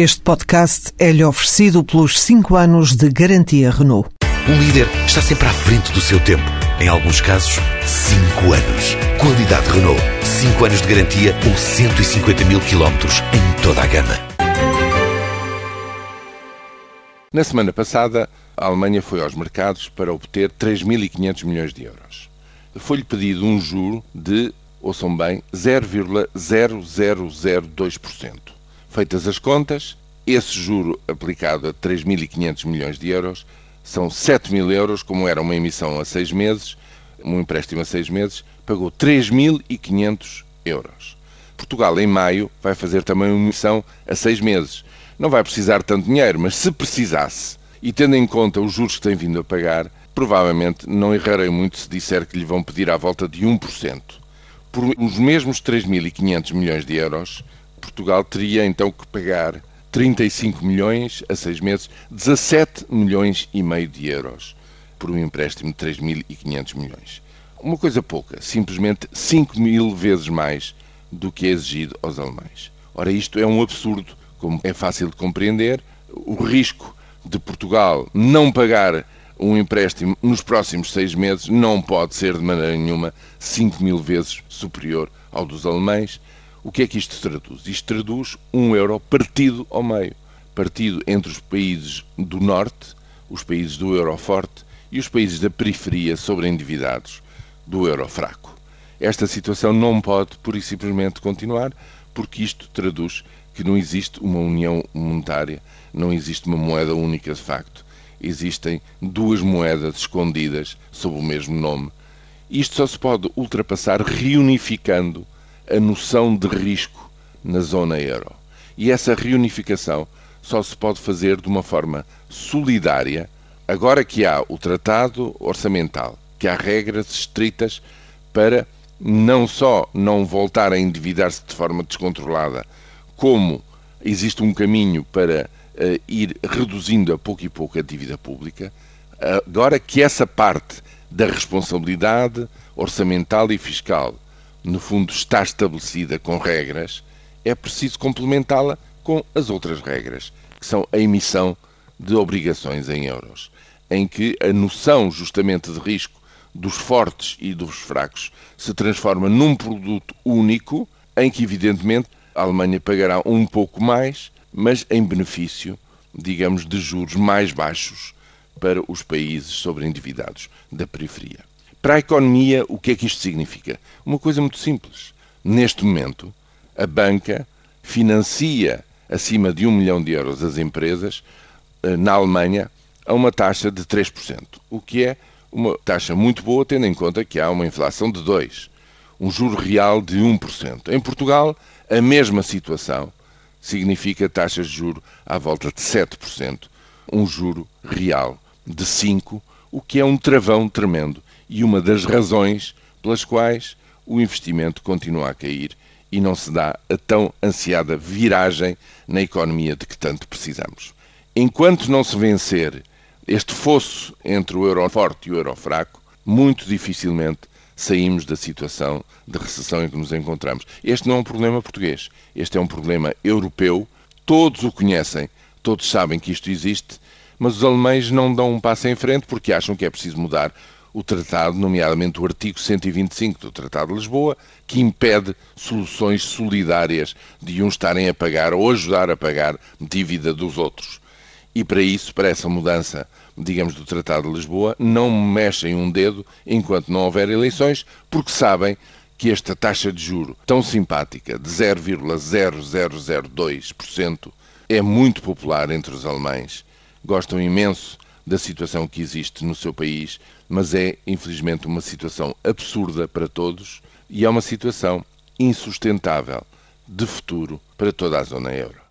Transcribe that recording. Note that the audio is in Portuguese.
Este podcast é-lhe oferecido pelos 5 anos de garantia Renault. Um líder está sempre à frente do seu tempo. Em alguns casos, 5 anos. Qualidade Renault. 5 anos de garantia ou 150 mil quilómetros em toda a gama. Na semana passada, a Alemanha foi aos mercados para obter 3.500 milhões de euros. Foi-lhe pedido um juro de, ouçam bem, 0,0002%. Feitas as contas, esse juro aplicado a 3.500 milhões de euros são 7 mil euros, como era uma emissão a seis meses, um empréstimo a seis meses, pagou 3.500 euros. Portugal, em maio, vai fazer também uma emissão a seis meses. Não vai precisar tanto dinheiro, mas se precisasse, e tendo em conta os juros que tem vindo a pagar, provavelmente não errarei muito se disser que lhe vão pedir à volta de 1%. Por os mesmos 3.500 milhões de euros, Portugal teria então que pagar 35 milhões a seis meses, 17 milhões e meio de euros por um empréstimo de 3.500 milhões. Uma coisa pouca, simplesmente 5 mil vezes mais do que é exigido aos alemães. Ora, isto é um absurdo, como é fácil de compreender. O risco de Portugal não pagar um empréstimo nos próximos seis meses não pode ser de maneira nenhuma 5 mil vezes superior ao dos alemães. O que é que isto traduz? Isto traduz um euro partido ao meio. Partido entre os países do norte, os países do euro forte, e os países da periferia sobreendividados do euro fraco. Esta situação não pode, pura e simplesmente, continuar, porque isto traduz que não existe uma união monetária, não existe uma moeda única de facto. Existem duas moedas escondidas sob o mesmo nome. Isto só se pode ultrapassar reunificando a noção de risco na zona euro. E essa reunificação só se pode fazer de uma forma solidária, agora que há o tratado orçamental, que há regras estritas para não só não voltar a endividar-se de forma descontrolada, como existe um caminho para uh, ir reduzindo a pouco e pouco a dívida pública, agora que essa parte da responsabilidade orçamental e fiscal no fundo, está estabelecida com regras, é preciso complementá-la com as outras regras, que são a emissão de obrigações em euros, em que a noção justamente de risco dos fortes e dos fracos se transforma num produto único, em que, evidentemente, a Alemanha pagará um pouco mais, mas em benefício, digamos, de juros mais baixos para os países sobreendividados da periferia. Para a economia, o que é que isto significa? Uma coisa muito simples. Neste momento, a banca financia acima de um milhão de euros as empresas eh, na Alemanha a uma taxa de 3%, o que é uma taxa muito boa, tendo em conta que há uma inflação de 2%, um juro real de 1%. Em Portugal, a mesma situação significa taxas de juro à volta de 7%, um juro real de 5%, o que é um travão tremendo e uma das razões pelas quais o investimento continua a cair e não se dá a tão ansiada viragem na economia de que tanto precisamos. Enquanto não se vencer este fosso entre o euro forte e o euro fraco, muito dificilmente saímos da situação de recessão em que nos encontramos. Este não é um problema português, este é um problema europeu. Todos o conhecem, todos sabem que isto existe, mas os alemães não dão um passo em frente porque acham que é preciso mudar o tratado, nomeadamente o artigo 125 do Tratado de Lisboa, que impede soluções solidárias de uns estarem a pagar ou ajudar a pagar dívida dos outros. E para isso, para essa mudança, digamos, do Tratado de Lisboa, não mexem um dedo enquanto não houver eleições, porque sabem que esta taxa de juro tão simpática de 0,0002% é muito popular entre os alemães. Gostam imenso da situação que existe no seu país, mas é, infelizmente, uma situação absurda para todos e é uma situação insustentável de futuro para toda a zona euro.